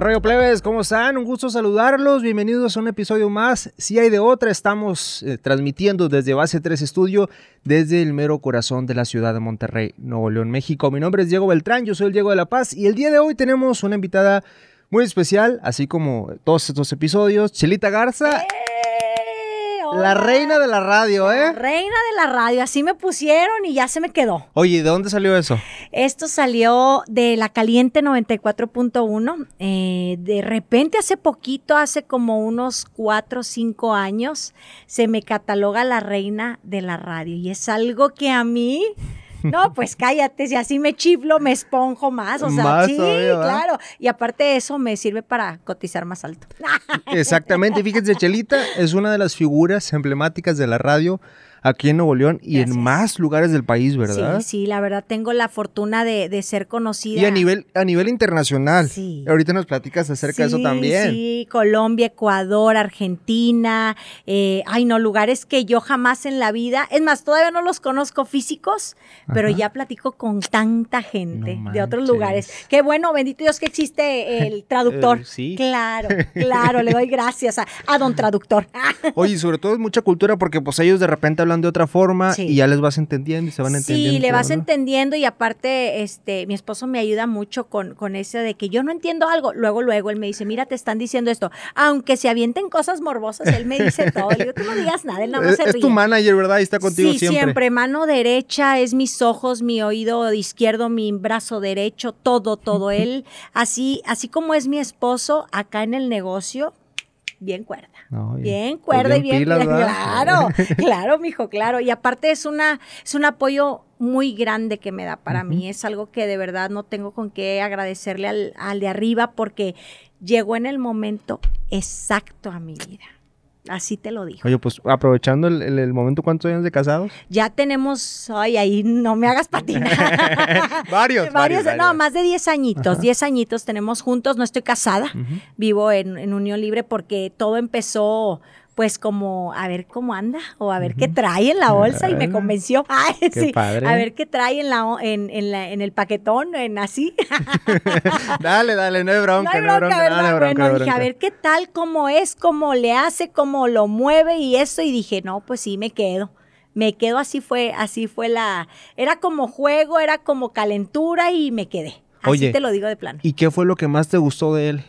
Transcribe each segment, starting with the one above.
¿Qué rollo plebes? ¿Cómo están? Un gusto saludarlos. Bienvenidos a un episodio más. Si hay de otra, estamos eh, transmitiendo desde Base 3 Estudio, desde el mero corazón de la ciudad de Monterrey, Nuevo León, México. Mi nombre es Diego Beltrán, yo soy el Diego de la Paz y el día de hoy tenemos una invitada muy especial, así como todos estos episodios, Chelita Garza. ¡Eh! La reina de la radio, ¿eh? Reina de la radio, así me pusieron y ya se me quedó. Oye, ¿de dónde salió eso? Esto salió de la Caliente 94.1. Eh, de repente, hace poquito, hace como unos cuatro o cinco años, se me cataloga la reina de la radio. Y es algo que a mí. No, pues cállate, si así me chiflo, me esponjo más. O sea, Más sí, claro. Y aparte de eso, me sirve para cotizar más alto. Exactamente, fíjense, Chelita es una de las figuras emblemáticas de la radio aquí en Nuevo León y Gracias. en más lugares del país, ¿verdad? Sí, sí, la verdad tengo la fortuna de, de ser conocida. Y a nivel, a nivel internacional. Sí. Ahorita nos platicas acerca de eso también. Sí, Colombia, Ecuador, Argentina. eh, ay, no, lugares que yo jamás en la vida, es más, todavía no los conozco físicos, pero ya platico con tanta gente No de otros lugares. Qué bueno, bendito Dios que existe el traductor. Eh, sí. Claro, claro, le doy gracias a, a don traductor. Oye, sobre todo es mucha cultura porque pues ellos de repente hablan de otra forma Sí. y ya les vas entendiendo y se van entendiendo. Sí, le vas entendiendo y aparte, este, mi esposo me ayuda mucho con, con eso de que yo no entiendo algo. Luego, luego él me dice, mira, te están diciendo esto. Aunque se avienten cosas morbosas, él me dice todo. Le digo, tú no digas nada, él nada más Es, se es ríe. tu manager, ¿verdad? Y está contigo sí, siempre. Mano derecha es mis ojos, mi oído izquierdo, mi brazo derecho, todo, todo. Él, así, así como es mi esposo acá en el negocio, bien cuerda. No, Bien pues cuerda y bien pilas, bien- claro, claro, mijo, claro. Y aparte es una, es un apoyo muy grande que me da para mí. Es algo que de verdad no tengo con qué agradecerle al, al de arriba porque llegó en el momento exacto a mi vida. Así te lo digo. Oye, pues aprovechando el, el- el momento, ¿cuántos años de casados? Ya tenemos, ay, ahí no me hagas patinar. varios, varios, No, varios. más de 10 añitos. 10 añitos tenemos juntos. No estoy casada. Vivo en, en unión libre porque todo empezó pues como a ver cómo anda o a ver qué trae en la bolsa y me convenció. Ay, qué sí. padre. A ver qué trae en la en, en la- en el paquetón, en así. dale, dale, no hay bronca, no hay no hay bronca, no, hay bronca, bueno, dije, a ver qué tal, cómo es, cómo le hace, cómo lo mueve y eso. Y dije, no, pues sí, me quedo. Me quedo, así fue, así fue la. Era como juego, era como calentura y me quedé. Así Oye, te lo digo de plano. ¿Y qué fue lo que más te gustó de él?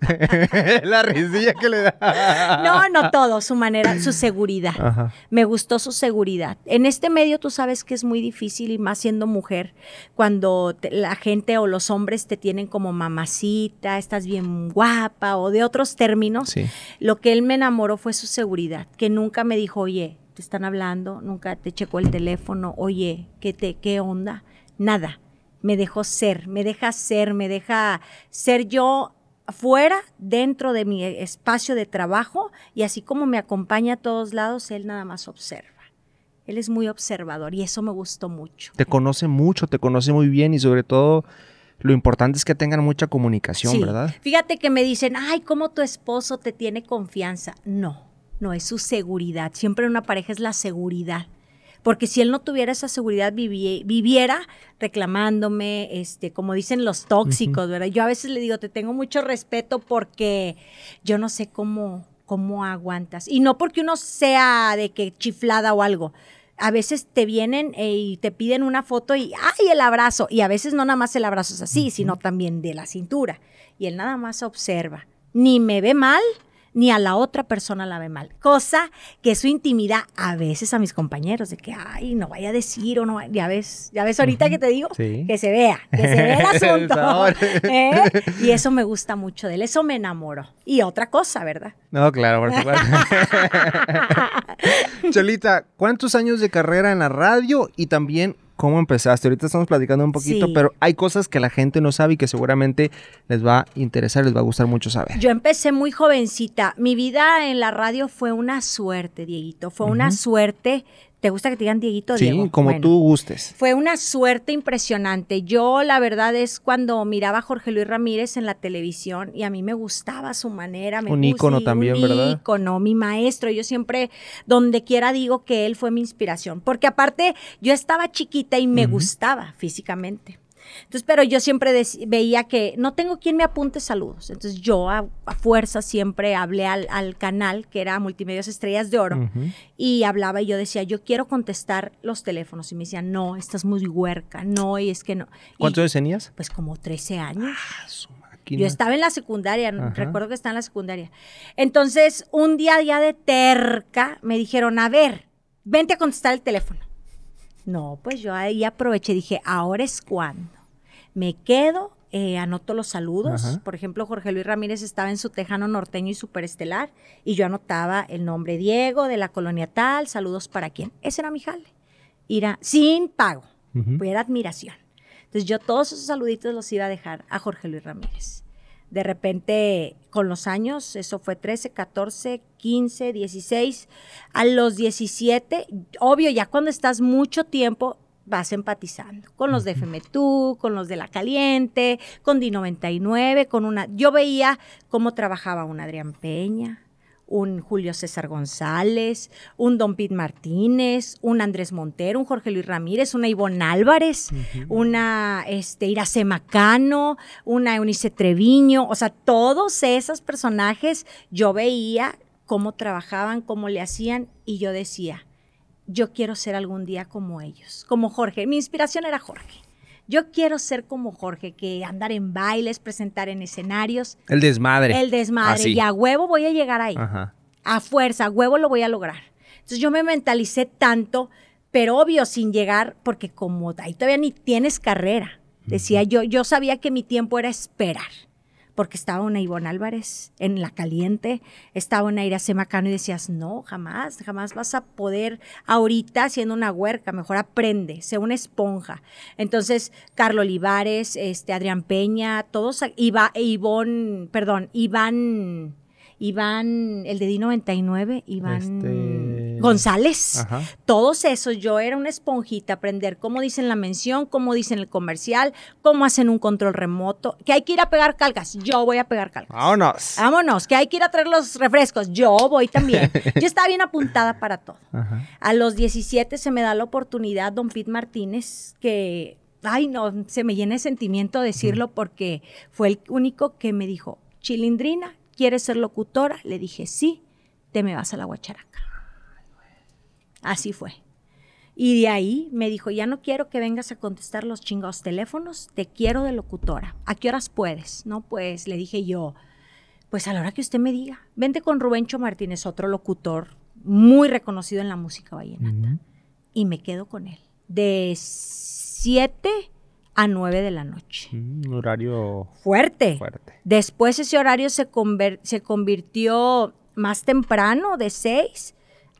la risilla que le da. No, no todo, su manera, su seguridad. Ajá. Me gustó su seguridad. En este medio tú sabes que es muy difícil y más siendo mujer, cuando te- la gente o los hombres te tienen como mamacita, estás bien guapa o de otros términos. Sí. Lo que él me enamoró fue su seguridad, que nunca me dijo, oye, te están hablando, nunca te checó el teléfono, oye, ¿qué, te, qué onda? Nada. Me dejó ser, me deja ser, me deja ser yo fuera, dentro de mi espacio de trabajo, y así como me acompaña a todos lados, él nada más observa. Él es muy observador y eso me gustó mucho. Te conoce mucho, te conoce muy bien y sobre todo lo importante es que tengan mucha comunicación, Sí. ¿verdad? Fíjate que me dicen, ay, ¿cómo tu esposo te tiene confianza? No, no es su seguridad. Siempre una pareja es la seguridad. Porque si él no tuviera esa seguridad, vivi- viviera reclamándome, este, como dicen los tóxicos, ¿verdad? Yo a veces le digo, te tengo mucho respeto porque yo no sé cómo, cómo aguantas. Y no porque uno sea de que chiflada o algo. A veces te vienen eh, y te piden una foto y ¡ay, el abrazo! Y a veces no nada más el abrazo es así, sino también de la cintura. Y él nada más observa. Ni me ve mal, ni a la otra persona la ve mal. Cosa que eso intimida a veces a mis compañeros, de que, ay, no vaya a decir o no, vaya-". ya ves, ya ves ahorita que te digo, Sí. que se vea, que se vea el asunto. ¿Eh? Y eso me gusta mucho de él, eso me enamoró. Y otra cosa, ¿verdad? No, claro, por supuesto. Chelita, ¿cuántos años de carrera en la radio y también cómo empezaste? Ahorita estamos platicando un poquito, Sí. pero hay cosas que la gente no sabe y que seguramente les va a interesar, les va a gustar mucho saber. Yo empecé muy jovencita. Mi vida en la radio fue una suerte, Dieguito. Fue una suerte. ¿Te gusta que te digan Dieguito, sí, Diego? como Bueno. tú gustes. Fue una suerte impresionante. Yo, la verdad, es cuando miraba a Jorge Luis Ramírez en la televisión y a mí me gustaba su manera. Me Un ícono también, un ¿verdad? ícono, mi maestro. Yo siempre, donde quiera, digo que él fue mi inspiración. Porque aparte, yo estaba chiquita y me gustaba físicamente. Entonces, pero yo siempre veía que no tengo quien me apunte saludos. Entonces, yo a, a fuerza siempre hablé al, al canal, que era Multimedios Estrellas de Oro, Ujú. y hablaba y yo decía, yo quiero contestar los teléfonos. Y me decían, no, estás muy huerca, no, y es que no. ¿Cuántos años tenías? Pues como 13 años. Ah, su máquina. Yo estaba en la secundaria, Ajá. recuerdo que estaba en la secundaria. Entonces, un día ya de terca, me dijeron, a ver, vente a contestar el teléfono. No, pues yo ahí aproveché, dije, ahora es cuando. Me quedo, eh, anoto los saludos. Ajá. Por ejemplo, Jorge Luis Ramírez estaba en su tejano norteño y superestelar, y yo anotaba el nombre Diego de la colonia tal, saludos para quién. Ese era mi jale. Ir sin pago, Ujú. pues era admiración. Entonces yo todos esos saluditos los iba a dejar a Jorge Luis Ramírez. De repente, con los años, eso fue 13, 14, 15, 16, a los 17, obvio, ya cuando estás mucho tiempo, vas empatizando con los de FM Tú, con los de La Caliente, con Di99, con una... Yo veía cómo trabajaba un Adrián Peña, un Julio César González, un Don Pete Martínez, un Andrés Montero, un Jorge Luis Ramírez, una Ivonne Álvarez, una este, Iracema Cano, una Eunice Treviño, o sea, todos esos personajes yo veía cómo trabajaban, cómo le hacían y yo decía, yo quiero ser algún día como ellos, como Jorge. Mi inspiración era Jorge. Yo quiero ser como Jorge, que andar en bailes, presentar en escenarios, El desmadre. el desmadre. Así. Y a huevo voy a llegar ahí. Ajá. A fuerza, a huevo lo voy a lograr. Entonces yo me mentalicé tanto, pero obvio sin llegar, porque como ahí todavía ni tienes carrera. Decía yo, yo sabía que mi tiempo era esperar. Porque estaba una Ivonne Álvarez en la caliente, estaba una Iracema Cano y decías, no, jamás, jamás vas a poder ahorita siendo una huerca, mejor aprende, sé una esponja. Entonces, Carlos Olivares, este, Adrián Peña, todos, Iba, Ivonne, perdón, Iván, Iván, el de D99, Iván Este- González. Ajá. Todos esos, yo era una esponjita, aprender cómo dicen la mención, cómo dicen el comercial, cómo hacen un control remoto, que hay que ir a pegar calcas, yo voy a pegar calcas. Vámonos. Vámonos, que hay que ir a traer los refrescos, yo voy también. Yo estaba bien apuntada para todo. Ajá. A los 17 se me da la oportunidad, don Pete Martínez, que, ay no, se me llena de sentimiento decirlo porque fue el único que me dijo, Chilindrina, ¿quieres ser locutora? Le dije, sí, te me vas a la guacharaca. Así fue. Y de ahí me dijo, ya no quiero que vengas a contestar los chingados teléfonos, te quiero de locutora. ¿A qué horas puedes? No, pues le dije yo, pues a la hora que usted me diga. Vente con Rubencho Martínez, otro locutor muy reconocido en la música vallenata. Y me quedo con él. De 7 a 9 de la noche. Mm, Un horario Fuerte. fuerte. Después ese horario se, se convirtió más temprano, de 6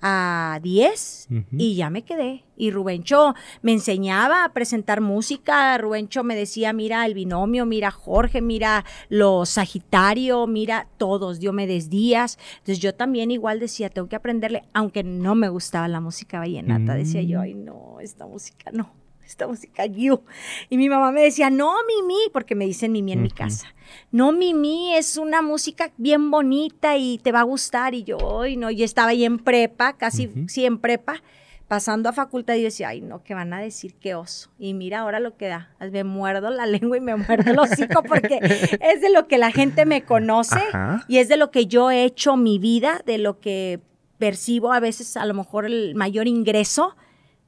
a 10, Ujú. y ya me quedé. Y Rubencho me enseñaba a presentar música. Rubencho me decía, mira el binomio, mira Jorge, mira los Sagitario, mira todos, Diomedes Díaz. Entonces yo también igual decía, tengo que aprenderle, aunque no me gustaba la música vallenata. Decía yo, Mm. ay no, esta música no. Esta música, you. Y mi mamá me decía, no, Mimi, porque me dicen Mimi en mi casa. No, Mimi, es una música bien bonita y te va a gustar. Y yo, ay, no, yo estaba ahí en prepa, casi Ujú. sí en prepa, pasando a facultad y yo decía, ay, no, que van a decir qué oso. Y mira ahora lo que da. Me muerdo la lengua y me muerdo el hocico porque es de lo que la gente me conoce Ajá. y es de lo que yo he hecho mi vida, de lo que percibo a veces a lo mejor el mayor ingreso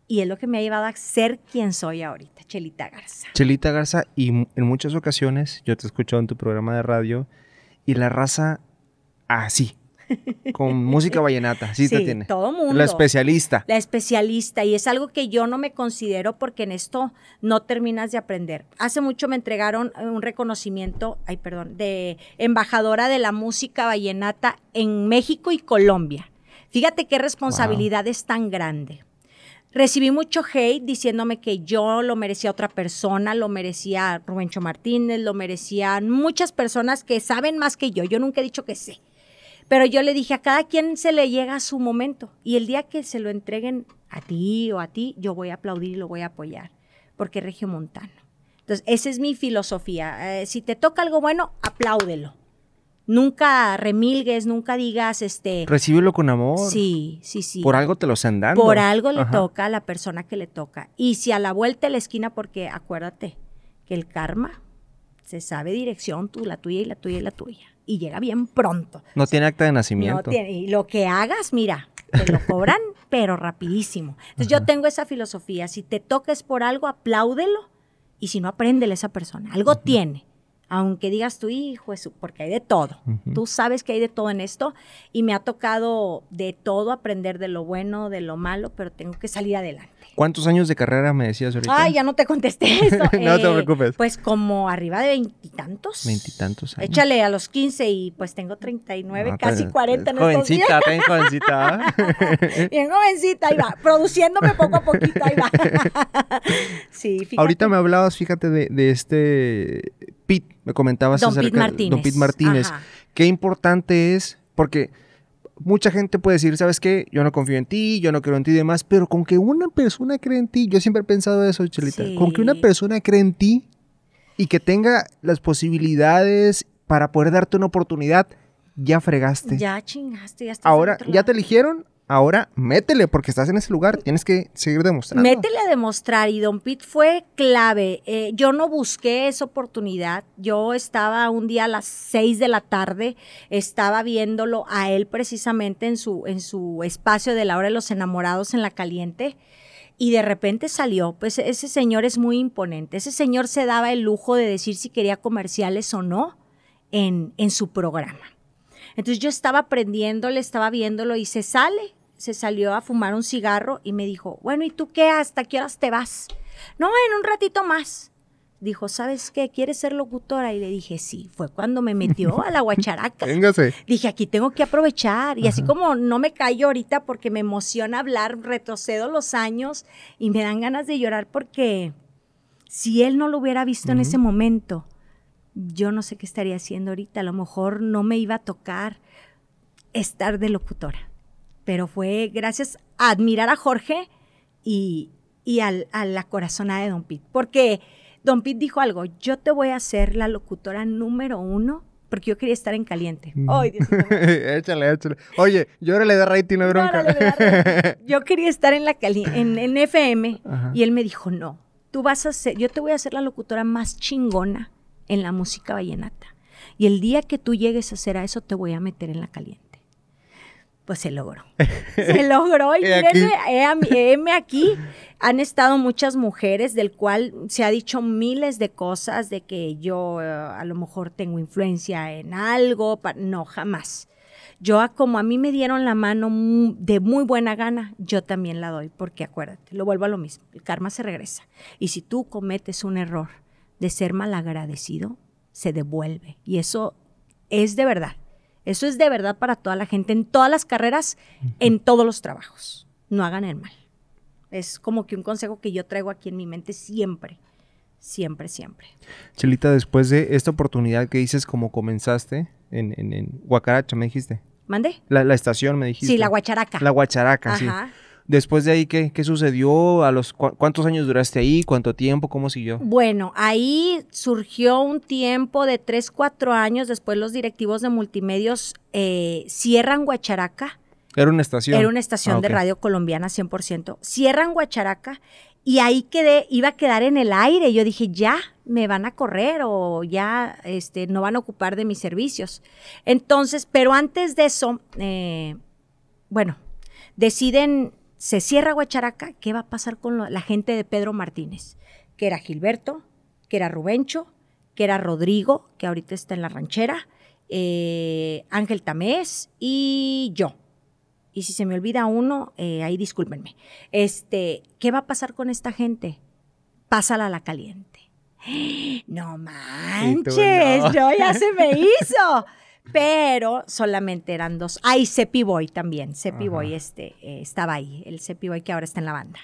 y es lo que me ha llevado a ser quien soy ahorita, Chelita Garza. Chelita Garza, y en muchas ocasiones yo te he escuchado en tu programa de radio y la raza así, con música vallenata, sí, te tiene. todo mundo. La especialista. La especialista y es algo que yo no me considero porque en esto no terminas de aprender. Hace mucho me entregaron eh, un reconocimiento, ay perdón, de embajadora de la música vallenata en México y Colombia. Fíjate qué responsabilidad es tan grande. Recibí mucho hate diciéndome que yo lo merecía otra persona, lo merecía Rubencho Martínez, lo merecían muchas personas que saben más que yo. Yo nunca he dicho que sé. Pero yo le dije, a cada quien se le llega su momento. Y el día que se lo entreguen a ti o a ti, yo voy a aplaudir y lo voy a apoyar. Porque es regiomontano. Entonces, esa es mi filosofía. Eh, si te toca algo bueno, apláudelo. Nunca remilgues, nunca digas, este... Recíbelo con amor. Sí, sí, sí. Por algo te lo están dando. Por algo le Ajá. toca a la persona que le toca. Y si a la vuelta de la esquina, porque acuérdate que el karma se sabe dirección, tú, la tuya y la tuya y la tuya. Y llega bien pronto. No tiene acta de nacimiento. No tiene- y lo que hagas, mira, te lo cobran, pero rapidísimo. Entonces yo tengo esa filosofía, si te toques por algo, apláudelo, y si no, apréndele a esa persona. Algo tiene. Aunque digas tu hijo, es porque hay de todo. Tú sabes que hay de todo en esto y me ha tocado de todo aprender de lo bueno, de lo malo, pero tengo que salir adelante. ¿Cuántos años de carrera me decías ahorita? Ay, ya no te contesté eso. No te Eh, preocupes. Pues como arriba de veintitantos. Veintitantos años. Échale a los 15 y pues tengo 39, Ah, casi pero 40 en es estos días. Jovencita, ten jovencita. Bien jovencita, ahí va. Produciéndome poco a poquito, ahí va. sí, fíjate. Ahorita me hablabas, fíjate, de, de este me comentabas Don acerca Pete Martínez. Don Pete Martínez. Ajá. Qué importante es, porque mucha gente puede decir, ¿sabes qué? Yo no confío en ti, yo no creo en ti y demás, pero con que una persona cree en ti, yo siempre he pensado eso, Chelita, Sí. con que una persona cree en ti y que tenga las posibilidades para poder darte una oportunidad, ya fregaste. Ya chingaste, ya estás Ahora, ya te eligieron, ahora métele, porque estás en ese lugar, tienes que seguir demostrando. Métele a demostrar y Don Pete fue clave. Eh, yo no busqué esa oportunidad. Yo estaba un día a las 6 de la tarde, estaba viéndolo a él precisamente en su, en su espacio de la hora de los enamorados en la caliente. Y de repente salió, pues ese señor es muy imponente. Ese señor se daba el lujo de decir si quería comerciales o no en, en su programa. Entonces yo estaba aprendiéndole, estaba viéndolo y se sale, se salió a fumar un cigarro y me dijo, bueno, ¿y tú qué? ¿Hasta qué horas te vas? No, en un ratito más. Dijo, ¿sabes qué? ¿Quieres ser locutora? Y le dije, sí. Fue cuando me metió a la guacharaca. Véngase. Dije, aquí tengo que aprovechar. Y así como no me callo ahorita porque me emociona hablar, retrocedo los años y me dan ganas de llorar porque si él no lo hubiera visto en ese momento, yo no sé qué estaría haciendo ahorita. A lo mejor no me iba a tocar estar de locutora. Pero fue gracias a admirar a Jorge y, y al- a la corazonada de Don Pete. Porque Don Pete dijo algo, yo te voy a hacer la locutora número uno porque yo quería estar en caliente. Ay, Dios mío. échale, échale. Oye, yo ahora le da rating, no bronca. Yo quería estar en la cali- en, en FM Ajá. y él me dijo, no, tú vas a ser, yo te voy a hacer la locutora más chingona en la música vallenata. Y el día que tú llegues a hacer a eso, te voy a meter en la caliente. Pues se logró. Se logró y He aquí. Han estado muchas mujeres del cual se ha dicho miles de cosas de que yo eh, a lo mejor tengo influencia en algo. No, jamás. Yo, como a mí me dieron la mano de muy buena gana, yo también la doy, porque acuérdate, lo vuelvo a lo mismo, el karma se regresa. Y si tú cometes un error de ser malagradecido, se devuelve. Y eso es de verdad. Eso es de verdad para toda la gente, en todas las carreras, en todos los trabajos. No hagan el mal. Es como que un consejo que yo traigo aquí en mi mente siempre, siempre, siempre. Chelita, después de esta oportunidad que dices como comenzaste en, en, en Guacaracha, me dijiste. ¿Mande? La, la estación, me dijiste. Sí, la guacharaca. La Guacharaca, sí. Después de ahí, ¿qué, qué sucedió? ¿A los cu- ¿Cuántos años duraste ahí? ¿Cuánto tiempo? ¿Cómo siguió? Bueno, ahí surgió un tiempo de 3, 4 años, después los directivos de multimedios eh, cierran Guacharaca, Era una estación. era una estación Ah, de radio colombiana 100%, cierran Guacharaca y ahí quedé, iba a quedar en el aire, yo dije, ya me van a correr o ya este, no van a ocupar de mis servicios. Entonces, pero antes de eso, eh, bueno, deciden, se cierra Guacharaca, ¿qué va a pasar con la gente de Pedro Martínez? Que era Gilberto, que era Rubencho, que era Rodrigo, que ahorita está en la ranchera, eh, Ángel Tamés y yo. Y si se me olvida uno, eh, ahí discúlpenme. Este, ¿qué va a pasar con esta gente? Pásala a la caliente. No manches, no. yo ya se me hizo. Pero solamente eran dos. Ay, Cepi Boy también. Ajá. Boy este, eh, estaba ahí. El Cepi Boy que ahora está en la banda.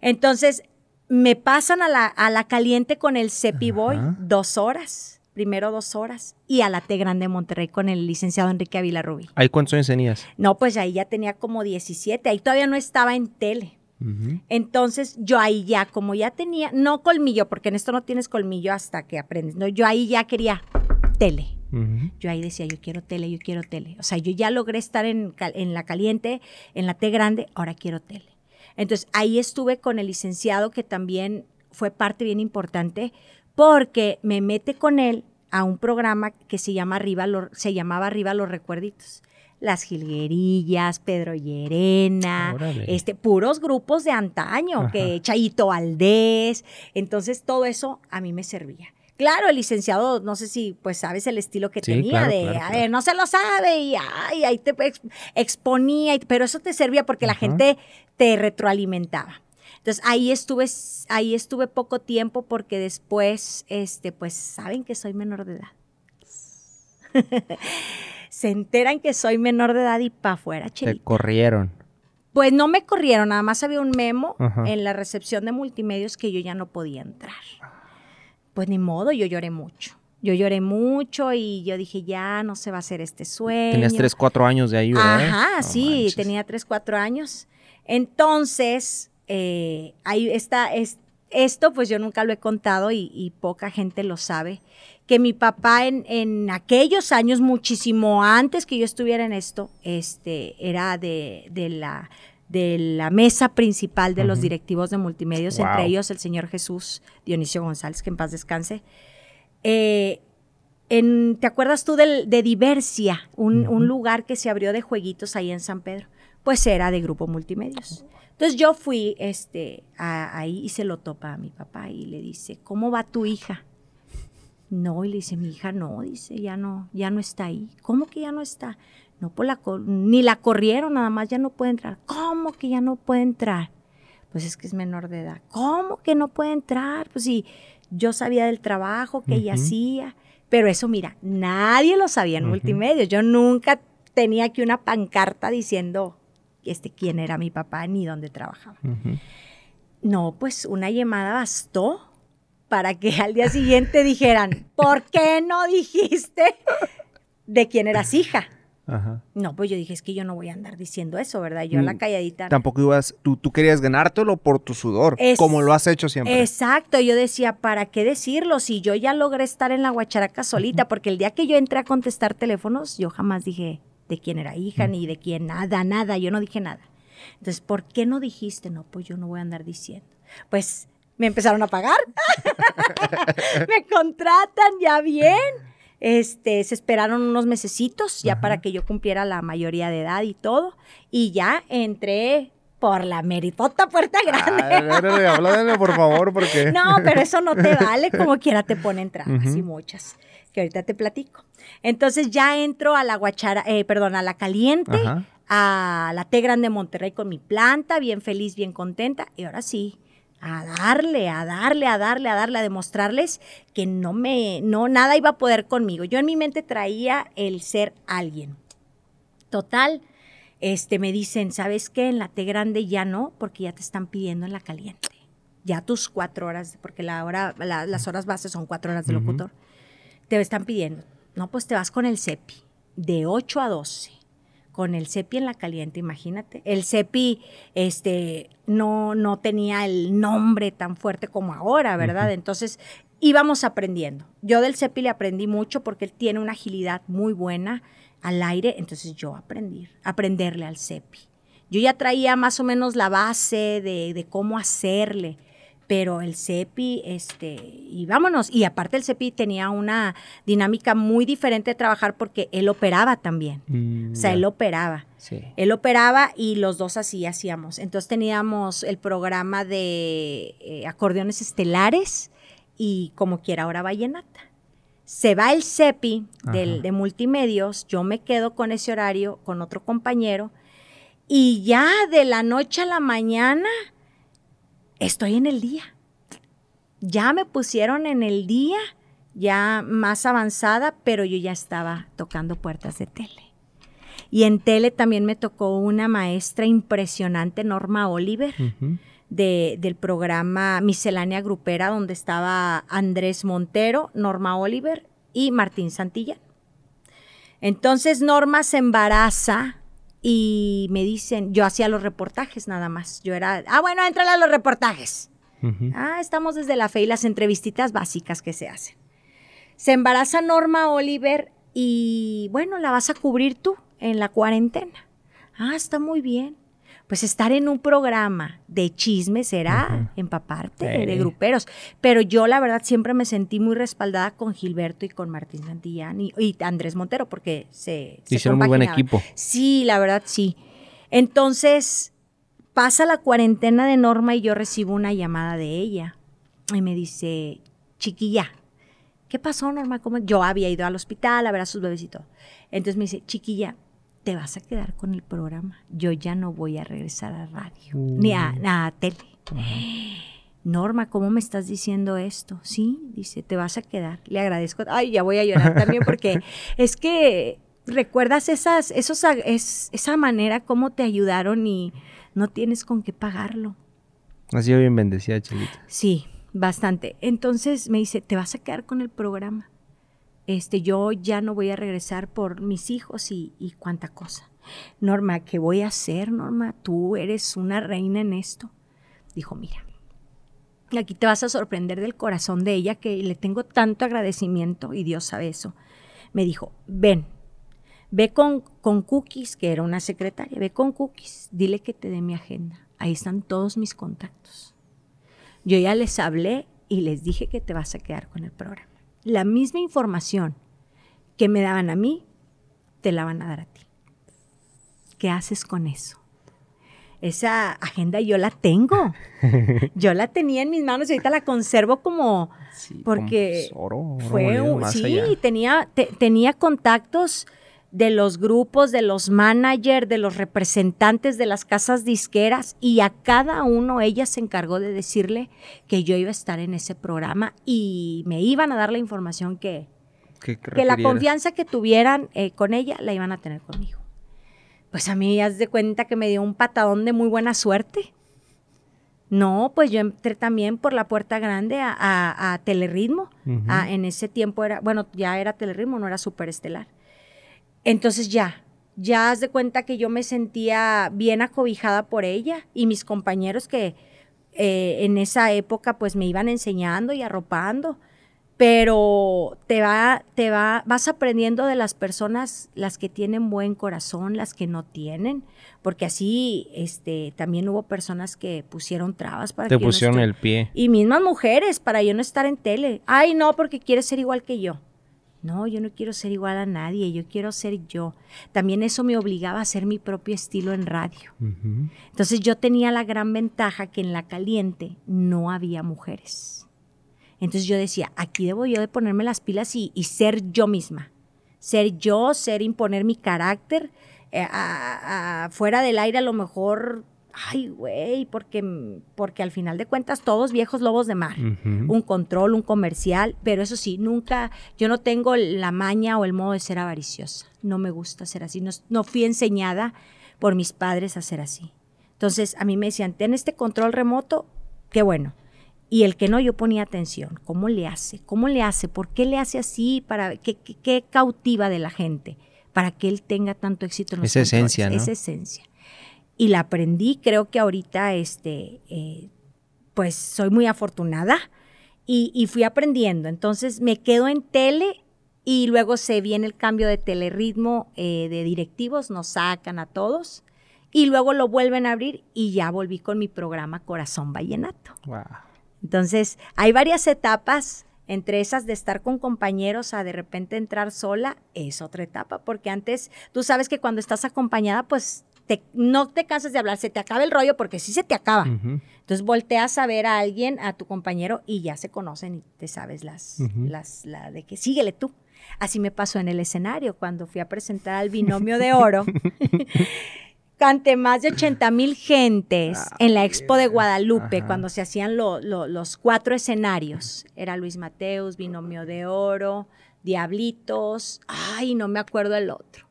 Entonces, me pasan a la, a la caliente con el Cepi Boy Ajá. dos horas. Primero dos horas. Y a la T Grande de Monterrey con el licenciado Enrique Avila Rubí. ¿Ahí cuántos años tenías? No, pues ahí ya tenía como 17. Ahí todavía no estaba en tele. Entonces yo ahí ya, como ya tenía, no colmillo, porque en esto no tienes colmillo hasta que aprendes. No, yo ahí ya quería tele. Yo ahí decía, yo quiero tele, yo quiero tele. O sea, yo ya logré estar en, en la caliente, en la T grande, ahora quiero tele. Entonces ahí estuve con el licenciado que también fue parte bien importante porque me mete con él a un programa que se, llama Arriba se llamaba Arriba los Recuerditos. Las Jilguerillas, Pedro Llerena, este, puros grupos de antaño, que Chayito Valdés. Entonces, todo eso a mí me servía. Claro, el licenciado, no sé si pues sabes el estilo que tenía de, a ver, no se lo sabe y ay, ahí te exponía, pero eso te servía porque la gente te retroalimentaba. Entonces ahí estuve, ahí estuve poco tiempo porque después, este, pues saben que soy menor de edad. Se enteran que soy menor de edad y pa' afuera, Te corrieron. Pues no me corrieron, nada más había un memo en la recepción de multimedios que yo ya no podía entrar. Pues ni modo, yo lloré mucho. Yo lloré mucho y yo dije, ya no se va a hacer este sueño. Tenías 3, 4 años de ahí, ¿verdad? Ajá, sí, tenía 3, 4 años. Entonces, eh, ahí está, es, esto pues yo nunca lo he contado y, poca gente lo sabe, que mi papá en, en, aquellos años, muchísimo antes que yo estuviera en esto, este, era de, de la de la mesa principal de los directivos de multimedios, entre ellos el señor Jesús Dionisio González, que en paz descanse. Eh, en, ¿Te acuerdas tú de Diversia, un, un, lugar que se abrió de jueguitos ahí en San Pedro? Pues era de Grupo Multimedios. Entonces yo fui este, ahí y se lo topa a mi papá y le dice, ¿cómo va tu hija? No, y le dice, mi hija no, dice, ya no, ya no está ahí. ¿Cómo que ya no está? No, pues la, ni la corrieron, nada más ya no puede entrar. ¿Cómo que ya no puede entrar? Pues es que es menor de edad. ¿Cómo que no puede entrar? Pues sí, yo sabía del trabajo que ella hacía, pero eso, mira, nadie lo sabía en multimedia. Yo nunca tenía aquí una pancarta diciendo este, quién era mi papá ni dónde trabajaba. No, pues una llamada bastó para que al día siguiente dijeran, ¿por qué no dijiste de quién eras hija? No, pues yo dije, es que yo no voy a andar diciendo eso, ¿verdad? Yo la mm, calladita. Tampoco ibas, tú, tú querías ganártelo por tu sudor, como lo has hecho siempre. Exacto, yo decía, ¿para qué decirlo? Si yo ya logré estar en la guacharaca solita, porque el día que yo entré a contestar teléfonos, yo jamás dije, de quién era hija, ni de quién nada, nada, yo no dije nada. Entonces, ¿por qué no dijiste? No, pues yo no voy a andar diciendo. Pues me empezaron a pagar. me contratan ya bien. Este, se esperaron unos mesecitos ya para que yo cumpliera la mayoría de edad y todo. Y ya entré por la meritota puerta grande. háblale, por favor, porque... No, pero eso no te vale, como quiera te ponen trabas y muchas que ahorita te platico. Entonces ya entro a la guachara, eh, perdón, a la caliente, a la T Grande Monterrey con mi planta, bien feliz, bien contenta. Y ahora sí, a darle, a darle, a darle, a darle, a demostrarles que no me, no, nada iba a poder conmigo. Yo en mi mente traía el ser alguien. Total, este, me dicen, ¿sabes qué? En la T grande ya no, porque ya te están pidiendo en la caliente. Ya tus cuatro horas, porque la hora, las horas bases son cuatro horas de locutor te están pidiendo, no, pues te vas con el CEPI, de 8 a 12, con el CEPI en la caliente, imagínate. El CEPI este, no, no tenía el nombre tan fuerte como ahora, ¿verdad? Entonces íbamos aprendiendo. Yo del CEPI le aprendí mucho porque él tiene una agilidad muy buena al aire, entonces yo aprendí, aprenderle al CEPI. Yo ya traía más o menos la base de, de cómo hacerle pero el CEPI, este, y vámonos, y aparte el CEPI tenía una dinámica muy diferente de trabajar porque él operaba también, mm, o sea, él operaba, él operaba y los dos así hacíamos, entonces teníamos el programa de eh, acordeones estelares y como quiera ahora vallenata. Se va el CEPI del, de multimedios, yo me quedo con ese horario con otro compañero y ya de la noche a la mañana estoy en el día. Ya me pusieron en el día, ya más avanzada, pero yo ya estaba tocando puertas de tele. Y en tele también me tocó una maestra impresionante, Norma Oliver, de, del programa Miscelánea Grupera, donde estaba Andrés Montero, Norma Oliver y Martín Santilla. Entonces Norma se embaraza y me dicen, yo hacía los reportajes nada más. Yo era, ah, bueno, entrale a los reportajes. Ah, estamos desde la fe y las entrevistitas básicas que se hacen. Se embaraza Norma Oliver y bueno, la vas a cubrir tú en la cuarentena. Ah, está muy bien. Pues estar en un programa de chismes era empaparte de gruperos. Pero yo la verdad siempre me sentí muy respaldada con Gilberto y con Martín Santillán y, Andrés Montero porque se... Hicieron muy buen equipo. Sí, la verdad sí. Entonces pasa la cuarentena de Norma y yo recibo una llamada de ella y me dice, chiquilla, ¿qué pasó Norma? ¿Cómo? Yo había ido al hospital a ver a sus bebés y todo. Entonces me dice, chiquilla, te vas a quedar con el programa. Yo ya no voy a regresar a radio, ni a, a tele. Norma, ¿cómo me estás diciendo esto? Sí, dice, te vas a quedar. Le agradezco. Ay, ya voy a llorar también porque es que recuerdas esas, esos, es, esa manera, cómo te ayudaron y no tienes con qué pagarlo. Ha sido bien bendecida, Chelita. Sí, bastante. Entonces me dice, te vas a quedar con el programa este, yo ya no voy a regresar por mis hijos y, cuánta cosa. Norma, ¿qué voy a hacer, Norma? Tú eres una reina en esto. Dijo, mira, aquí te vas a sorprender del corazón de ella, que le tengo tanto agradecimiento y Dios sabe eso. Me dijo, ven, ve con, con Cookies, que era una secretaria, ve con Cookies, dile que te dé mi agenda. Ahí están todos mis contactos. Yo ya les hablé y les dije que te vas a quedar con el programa la misma información que me daban a mí, te la van a dar a ti. ¿Qué haces con eso? Esa agenda yo la tengo. Yo la tenía en mis manos y ahorita la conservo como porque fue sí, tenía tenía contactos de los grupos, de los managers, de los representantes de las casas disqueras y a cada uno ella se encargó de decirle que yo iba a estar en ese programa y me iban a dar la información que, que, la confianza que tuvieran eh, con ella la iban a tener conmigo. Pues a mí, haz de cuenta que me dio un patadón de muy buena suerte. No, pues yo entré también por la puerta grande a, a, Telerritmo. en ese tiempo era, bueno, ya era Telerritmo, no era Superestelar. Entonces ya, ya haz de cuenta que yo me sentía bien acobijada por ella y mis compañeros que eh, en esa época pues me iban enseñando y arropando, pero te va, te va, vas aprendiendo de las personas, las que tienen buen corazón, las que no tienen, porque así, este, también hubo personas que pusieron trabas para te pusieron el pie y mismas mujeres para yo no estar en tele. Ay no, porque quieres ser igual que yo. No, yo no quiero ser igual a nadie, yo quiero ser yo. También eso me obligaba a hacer mi propio estilo en radio. Entonces yo tenía la gran ventaja que en la caliente no había mujeres. Entonces yo decía, aquí debo yo de ponerme las pilas y, ser yo misma. Ser yo, ser imponer mi carácter. Eh, fuera del aire a lo mejor ay, güey, porque, porque al final de cuentas todos viejos lobos de mar, un control, un comercial, pero eso sí, nunca, yo no tengo la maña o el modo de ser avariciosa, no me gusta ser así, no, fui enseñada por mis padres a ser así. Entonces a mí me decían, ten este control remoto, qué bueno. Y el que no, yo ponía atención. ¿Cómo le hace? ¿Cómo le hace? ¿Por qué le hace así? Para, ¿qué, qué, cautiva de la gente? Para que él tenga tanto éxito en los Esa esencia, ¿no? Esa esencia y la aprendí. Creo que ahorita, este, eh, pues soy muy afortunada y, fui aprendiendo. Entonces me quedo en tele y luego se viene el cambio de telerritmo eh, de directivos, nos sacan a todos y luego lo vuelven a abrir y ya volví con mi programa Corazón Vallenato. Entonces hay varias etapas. Entre esas de estar con compañeros a de repente entrar sola es otra etapa, porque antes tú sabes que cuando estás acompañada, pues no te cansas de hablar, se te acaba el rollo porque sí se te acaba. Entonces volteas a ver a alguien, a tu compañero, y ya se conocen y te sabes las, las, la de que síguele tú. Así me pasó en el escenario cuando fui a presentar al binomio de oro. Ante más de 80 mil gentes ah, en la Expo de Guadalupe, cuando se hacían los cuatro escenarios. Era Luis Mateus, Binomio de Oro, Diablitos, ay, no me acuerdo el otro.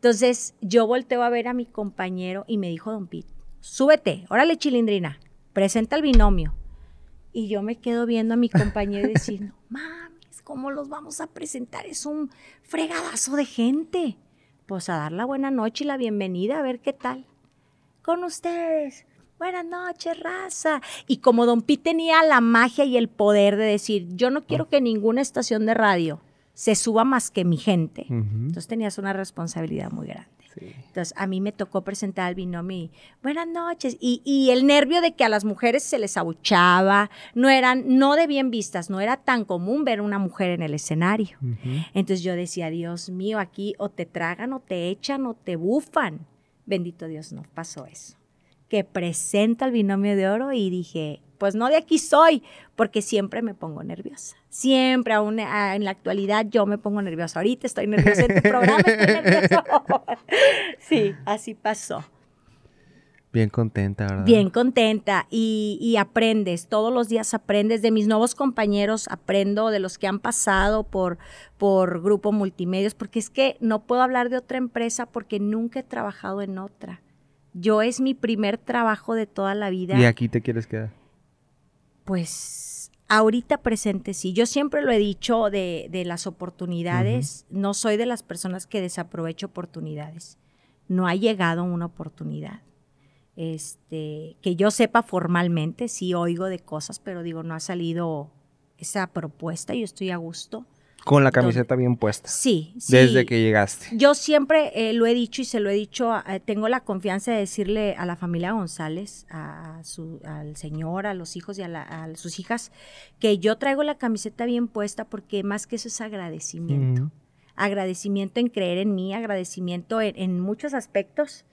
Entonces yo volteo a ver a mi compañero y me dijo Don Pete, súbete, órale chilindrina, presenta el binomio. Y yo me quedo viendo a mi compañero y decir, no mames, ¿cómo los vamos a presentar? Es un fregadazo de gente. Pues a dar la buena noche y la bienvenida, a ver qué tal. Con ustedes. Buenas noches, raza. Y como Don Pete tenía la magia y el poder de decir, yo no quiero que ninguna estación de radio se suba más que mi gente. Entonces tenías una responsabilidad muy grande. Entonces, a mí me tocó presentar al binomio y, buenas noches. Y, y, el nervio de que a las mujeres se les abuchaba, no eran, no de bien vistas, no era tan común ver una mujer en el escenario. Entonces yo decía, Dios mío, aquí o te tragan o te echan o te bufan. Bendito Dios, no pasó eso. Que presenta el binomio de oro y dije, pues no de aquí soy, porque siempre me pongo nerviosa. Siempre, aún ah, en la actualidad, yo me pongo nerviosa. Ahorita estoy nerviosa en tu programa, estoy nerviosa. sí, así pasó. Bien contenta, ¿verdad? Bien contenta y, y, aprendes, todos los días aprendes de mis nuevos compañeros, aprendo de los que han pasado por, por Grupo Multimedios, porque es que no puedo hablar de otra empresa porque nunca he trabajado en otra. Yo es mi primer trabajo de toda la vida. ¿Y aquí te quieres quedar? Pues ahorita presente sí. Yo siempre lo he dicho de, de las oportunidades, no soy de las personas que desaprovecho oportunidades. No ha llegado una oportunidad este, que yo sepa formalmente, sí oigo de cosas, pero digo, no ha salido esa propuesta, yo estoy a gusto. Con la camiseta bien puesta. Sí, sí. Desde que llegaste. Yo siempre eh, lo he dicho y se lo he dicho, eh, tengo la confianza de decirle a la familia González, a su, al señor, a los hijos y a, a, sus hijas, que yo traigo la camiseta bien puesta porque más que eso es agradecimiento. Mm. Agradecimiento en creer en mí, agradecimiento en, en muchos aspectos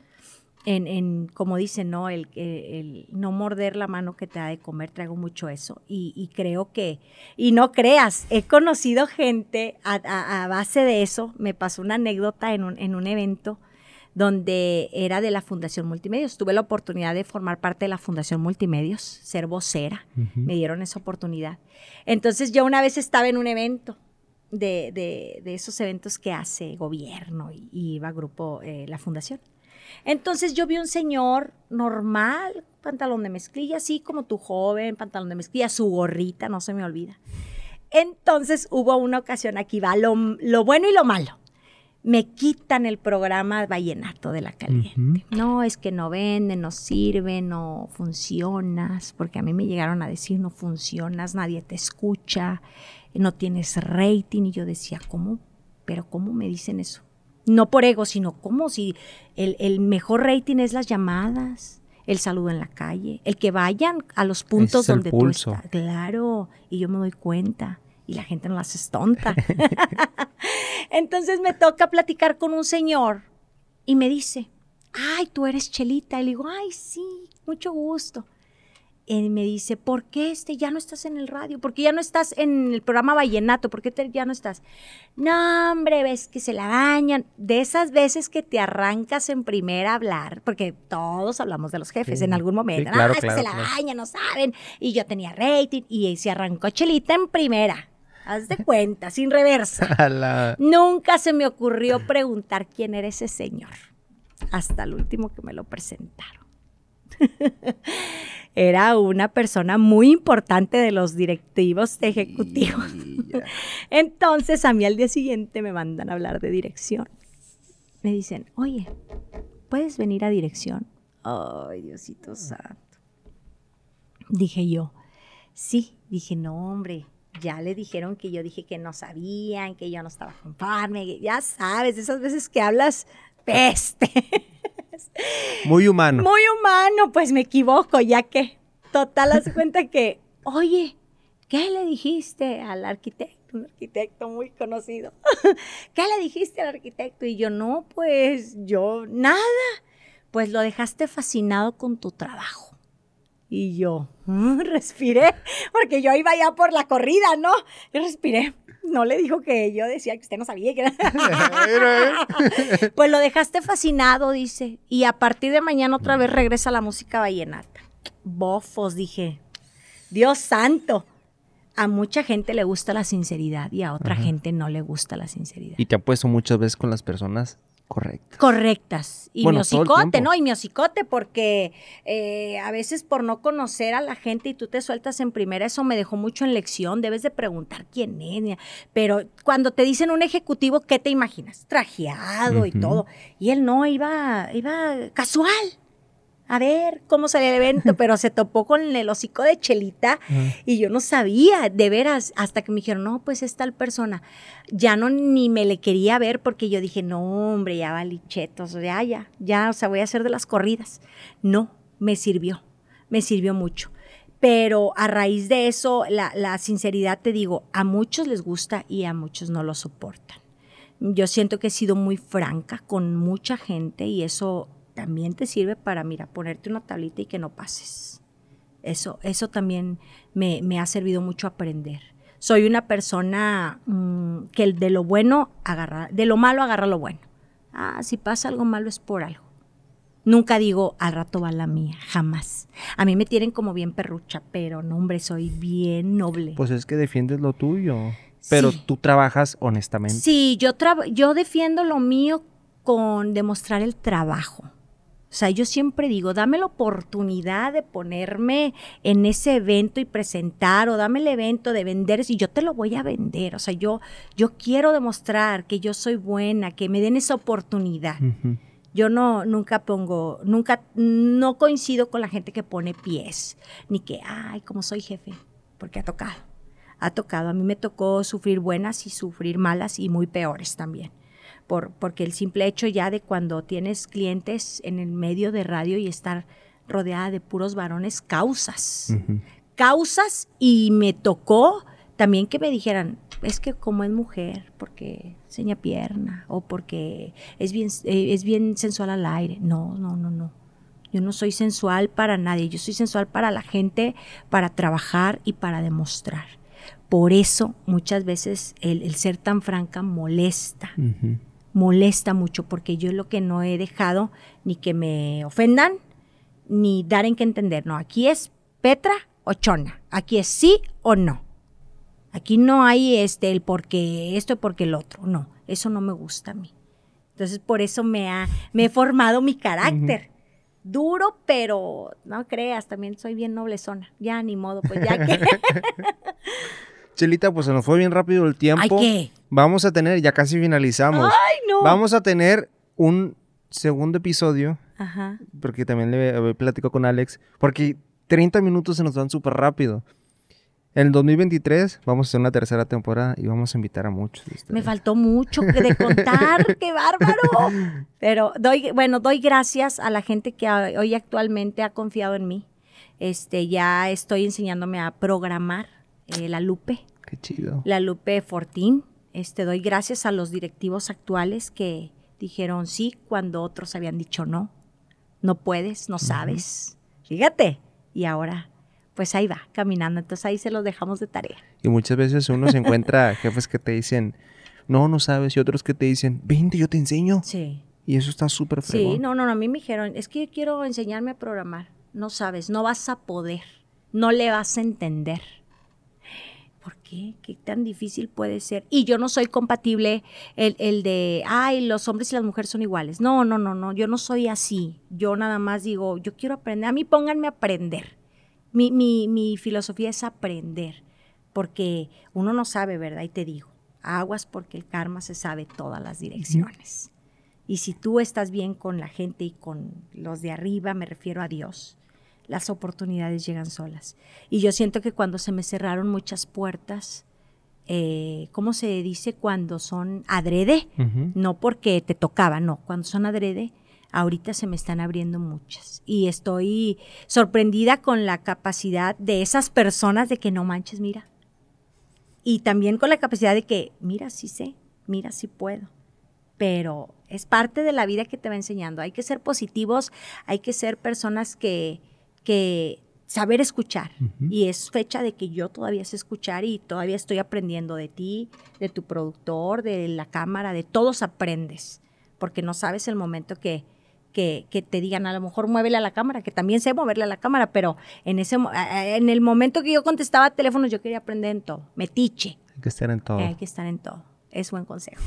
en, como dicen, ¿no? El, el, no morder la mano que te da de comer, traigo mucho eso. Y, creo que, y no creas, he conocido gente a, base de eso. Me pasó una anécdota en un, en un evento donde era de la Fundación Multimedios. Tuve la oportunidad de formar parte de la Fundación Multimedios, ser vocera. Me dieron esa oportunidad. Entonces yo una vez estaba en un evento de, de, esos eventos que hace gobierno y, iba grupo, eh, la fundación. Entonces yo vi un señor normal, pantalón de mezclilla, así como tu joven, pantalón de mezclilla, su gorrita, no se me olvida. Entonces hubo una ocasión, aquí va lo, bueno y lo malo. Me quitan el programa Vallenato de la Caliente. No, es que no vende, no sirve, no funcionas, porque a mí me llegaron a decir no funcionas, nadie te escucha, no tienes rating. Y yo decía, ¿cómo? ¿Pero cómo me dicen eso? No por ego, sino como si el, mejor rating es las llamadas, el saludo en la calle, el que vayan a los puntos donde tú estás. Claro, y yo me doy cuenta y la gente no las es tonta. Entonces me toca platicar con un señor y me dice, ay, tú eres Chelita. Y le digo, ay, sí, mucho gusto y me dice, ¿por qué este ya no estás en el radio? ¿Por qué ya no estás en el programa Vallenato? ¿Por qué ya no estás? No, hombre, ves que se la bañan. De esas veces que te arrancas en primera a hablar, porque todos hablamos de los jefes en algún momento. claro, es que se la bañan, no saben. Y yo tenía rating y se arrancó Chelita en primera. Haz de cuenta, sin reversa. Nunca se me ocurrió preguntar quién era ese señor. Hasta el último que me lo presentaron. era una persona muy importante de los directivos ejecutivos. Entonces a mí al día siguiente me mandan a hablar de dirección. Me dicen, oye, ¿puedes venir a dirección? Ay, Diosito Santo. Dije yo, sí, dije, no, hombre, ya le dijeron que yo dije que no sabían, que yo no estaba conforme, ya sabes, esas veces que hablas peste. Muy humano. Muy humano, pues me equivoco, ya que total, hace cuenta que, oye, ¿qué le dijiste al arquitecto? Un arquitecto muy conocido. ¿Qué le dijiste al arquitecto? Y yo, no, pues yo, nada. Pues lo dejaste fascinado con tu trabajo. Y yo, mm, respiré, porque yo iba ya por la corrida, ¿no? Y respiré no le dijo que yo decía que usted no sabía que era. pues lo dejaste fascinado, dice. Y a partir de mañana otra vez regresa la música vallenata. Bofos, dije. Dios santo. A mucha gente le gusta la sinceridad y a otra gente no le gusta la sinceridad. Y te ha puesto muchas veces con las personas Correctas. Correctas. Y mi hocicote, ¿no? Y mi hocicote, porque eh, a veces por no conocer a la gente y tú te sueltas en primera, eso me dejó mucho en lección. Debes de preguntar quién es. Pero cuando te dicen un ejecutivo, ¿qué te imaginas? Trajeado y todo. Y él no, iba, iba casual. A ver cómo sale el evento, pero se topó con el hocico de Chelita y yo no sabía, de veras, hasta que me dijeron, no, pues es tal persona. Ya no ni me le quería ver porque yo dije, no, hombre, ya valichetos, ya, ya, ya, o sea, voy a hacer de las corridas. No, me sirvió, me sirvió mucho. Pero a raíz de eso, la, la sinceridad te digo, a muchos les gusta y a muchos no lo soportan. Yo siento que he sido muy franca con mucha gente y eso también te sirve para, mira, ponerte una tablita y que no pases. Eso, eso también me, ha servido mucho aprender. Soy una persona mm, que de lo bueno agarra, de lo malo agarra lo bueno. Ah, si pasa algo malo es por algo. Nunca digo al rato va la mía, jamás. A mí me tienen como bien perrucha, pero no, hombre, soy bien noble. Pues es que defiendes lo tuyo, pero tú trabajas honestamente. Sí, yo, yo defiendo lo mío con demostrar el trabajo. O sea, yo siempre digo, dame la oportunidad de ponerme en ese evento y presentar, o dame el evento de vender, y yo te lo voy a vender. O sea, yo, yo quiero demostrar que yo soy buena, que me den esa oportunidad. Yo no, nunca pongo, nunca, no coincido con la gente que pone pies, ni que, ay, como soy jefe, porque ha tocado. Ha tocado. A mí me tocó sufrir buenas y sufrir malas y muy peores también porque el simple hecho ya de cuando tienes clientes en el medio de radio y estar rodeada de puros varones, causas. Causas y me tocó también que me dijeran, es que como es mujer, porque enseña pierna o porque es bien, eh, es bien sensual al aire. No, no, no, no. Yo no soy sensual para nadie, yo soy sensual para la gente, para trabajar y para demostrar. Por eso muchas veces el, ser tan franca molesta molesta mucho porque yo lo que no he dejado ni que me ofendan ni dar en que entender. No, aquí es Petra o Chona. Aquí es sí o no. Aquí no hay este el porque esto porque el otro. No, eso no me gusta a mí. Entonces por eso me ha me he formado mi carácter. Duro, pero no creas, también soy bien noblezona. Ya ni modo, pues ya que Chelita, pues se nos fue bien rápido el tiempo. ¿qué? Vamos a tener, ya casi finalizamos. ¡Ay, no! Vamos a tener un segundo episodio. Ajá. Porque también le platico con Alex. Porque 30 minutos se nos dan súper rápido. En el 2023 vamos a hacer una tercera temporada y vamos a invitar a muchos. Me faltó mucho de contar, qué bárbaro. Pero doy, bueno, doy gracias a la gente que hoy actualmente ha confiado en mí. Este, ya estoy enseñándome a programar eh, la Lupe. Qué chido. La Lupe Fortín. Este, doy gracias a los directivos actuales que dijeron sí cuando otros habían dicho no. No puedes, no sabes. Fíjate. Y ahora, pues ahí va, caminando. Entonces ahí se los dejamos de tarea. Y muchas veces uno se encuentra jefes que te dicen, no, no sabes, y otros que te dicen, vente, yo te enseño. Sí. Y eso está súper fregón. Sí, no, no, a mí me dijeron, es que quiero enseñarme a programar. No sabes, no vas a poder, no le vas a entender. ¿Por qué? ¿Qué tan difícil puede ser? Y yo no soy compatible el, de, ay, los hombres y las mujeres son iguales. No, no, no, no, yo no soy así. Yo nada más digo, yo quiero aprender. A mí pónganme a aprender. Mi, mi, mi filosofía es aprender, porque uno no sabe, ¿verdad? Y te digo, aguas porque el karma se sabe todas las direcciones. Y si tú estás bien con la gente y con los de arriba, me refiero a Dios, las oportunidades llegan solas. Y yo siento que cuando se me cerraron muchas puertas, eh, ¿cómo se dice? Cuando son adrede, no porque te tocaba, no, cuando son adrede, ahorita se me están abriendo muchas. Y estoy sorprendida con la capacidad de esas personas de que no manches, mira. Y también con la capacidad de que, mira, sí sé, mira, sí puedo. Pero es parte de la vida que te va enseñando. Hay que ser positivos, hay que ser personas que, que saber escuchar. Y es fecha de que yo todavía sé escuchar y todavía estoy aprendiendo de ti, de tu productor, de la cámara, de todos aprendes, porque no sabes el momento que, que, te digan, a lo mejor muévele a la cámara, que también sé moverle a la cámara, pero en, ese, en el momento que yo contestaba teléfonos yo quería aprender en todo, metiche. Hay que estar en todo. hay que estar en todo es buen consejo.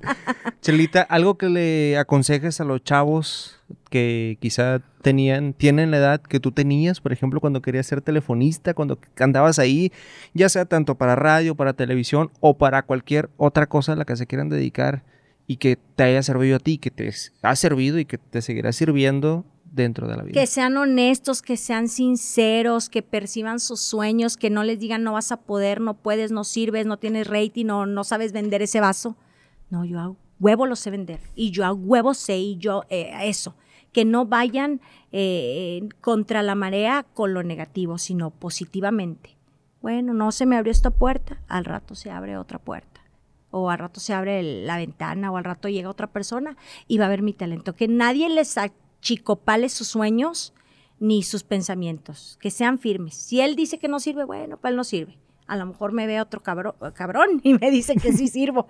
Chelita, algo que le aconsejes a los chavos que quizá tenían, tienen la edad que tú tenías, por ejemplo, cuando querías ser telefonista, cuando andabas ahí, ya sea tanto para radio, para televisión o para cualquier otra cosa a la que se quieran dedicar y que te haya servido a ti, que te ha servido y que te seguirá sirviendo dentro de la vida. Que sean honestos, que sean sinceros, que perciban sus sueños, que no les digan no vas a poder, no puedes, no sirves, no tienes rating, no, no sabes vender ese vaso. No, yo a huevo lo sé vender y yo a huevo sé y yo eh, eso. Que no vayan eh, contra la marea con lo negativo, sino positivamente. Bueno, no se me abrió esta puerta, al rato se abre otra puerta. O al rato se abre la ventana, o al rato llega otra persona y va a ver mi talento. Que nadie les achicopale sus sueños ni sus pensamientos. Que sean firmes. Si él dice que no sirve, bueno, pues él no sirve. A lo mejor me ve otro cabrón, cabrón y me dice que sí sirvo.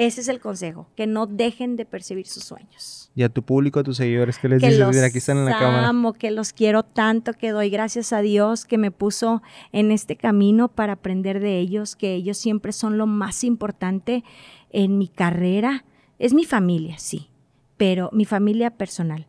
Ese es el consejo, que no dejen de percibir sus sueños. Y a tu público, a tus seguidores, ¿qué les dices? Mira, aquí están en la cámara. amo, que los quiero tanto, que doy gracias a Dios que me puso en este camino para aprender de ellos, que ellos siempre son lo más importante en mi carrera. Es mi familia, sí, pero mi familia personal.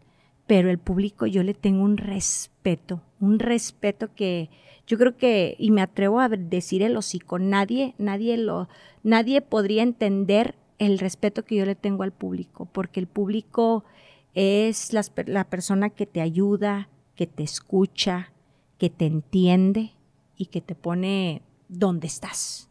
Pero el público yo le tengo un respeto, un respeto que yo creo que, y me atrevo a decir el hocico, nadie, nadie lo, nadie podría entender el respeto que yo le tengo al público, porque el público es la, persona que te ayuda, que te escucha, que te entiende y que te pone donde estás.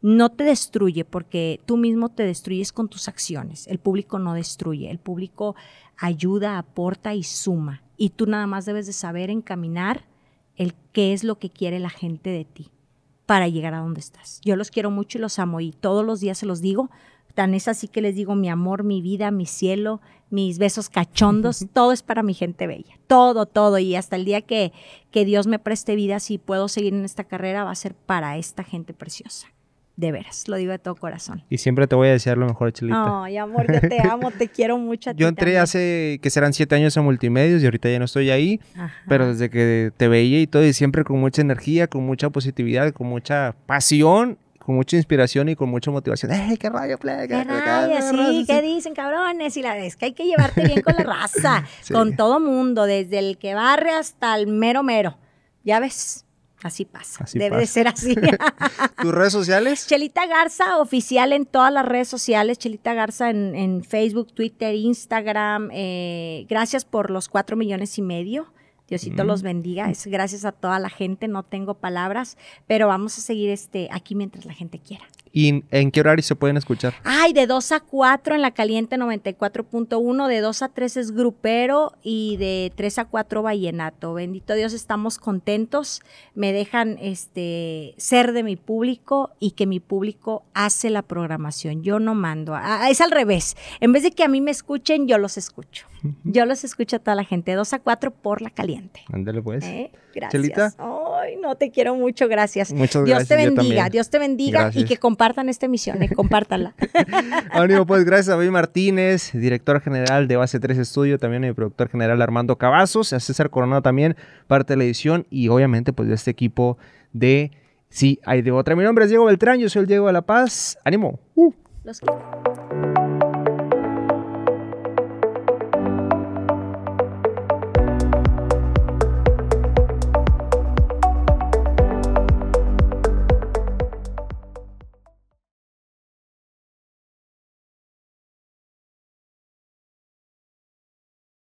No te destruye porque tú mismo te destruyes con tus acciones. El público no destruye, el público ayuda, aporta y suma. Y tú nada más debes de saber encaminar el qué es lo que quiere la gente de ti para llegar a donde estás. Yo los quiero mucho y los amo y todos los días se los digo. Tan es así que les digo mi amor, mi vida, mi cielo, mis besos cachondos, todo es para mi gente bella. Todo, todo. Y hasta el día que, que Dios me preste vida, si puedo seguir en esta carrera, va a ser para esta gente preciosa de veras, lo digo de todo corazón. Y siempre te voy a desear lo mejor, Chelita. Ay, amor, yo te amo, te quiero mucho. A yo entré hace, que serán siete años en multimedios y ahorita ya no estoy ahí, pero desde que te veía y todo, y siempre con mucha energía, con mucha positividad, con mucha pasión con mucha inspiración y con mucha motivación. ¡Ey, qué rayo, play! ¡Qué, rayo, sí! ¿Qué dicen, cabrones? Y la es que hay que llevarte bien con la raza, con todo mundo, desde el que barre hasta el mero mero. Ya ves, Así pasa. Debe de ser así. ¿Tus redes sociales? Chelita Garza, oficial en todas las redes sociales. Chelita Garza en, Facebook, Twitter, Instagram. Eh, gracias por los cuatro millones y medio. Diosito los bendiga. Es gracias a toda la gente. No tengo palabras, pero vamos a seguir este, aquí mientras la gente quiera. ¿Y en qué horario se pueden escuchar? Ay, de 2 a 4 en la caliente 94.1, de 2 a 3 es grupero y de 3 a 4 vallenato. Bendito Dios, estamos contentos. Me dejan este ser de mi público y que mi público hace la programación. Yo no mando. es al revés. En vez de que a mí me escuchen, yo los escucho. Yo los escucho a toda la gente. 2 a 4 por la caliente. Ándale pues. ¿Eh? Gracias. Ay, no te quiero mucho, gracias. Muchas Dios te bendiga, Dios te bendiga y que compartan esta emisión, eh, compártanla. Ánimo, pues gracias a David Martínez, director general de Base 3 Estudio, también el productor general Armando Cavazos, a César Coronado también, parte de la edición y obviamente pues de este equipo de Sí, hay de otra. Mi nombre es Diego Beltrán, yo soy el Diego de la Paz. ¡Ánimo! Uh. Los quiero.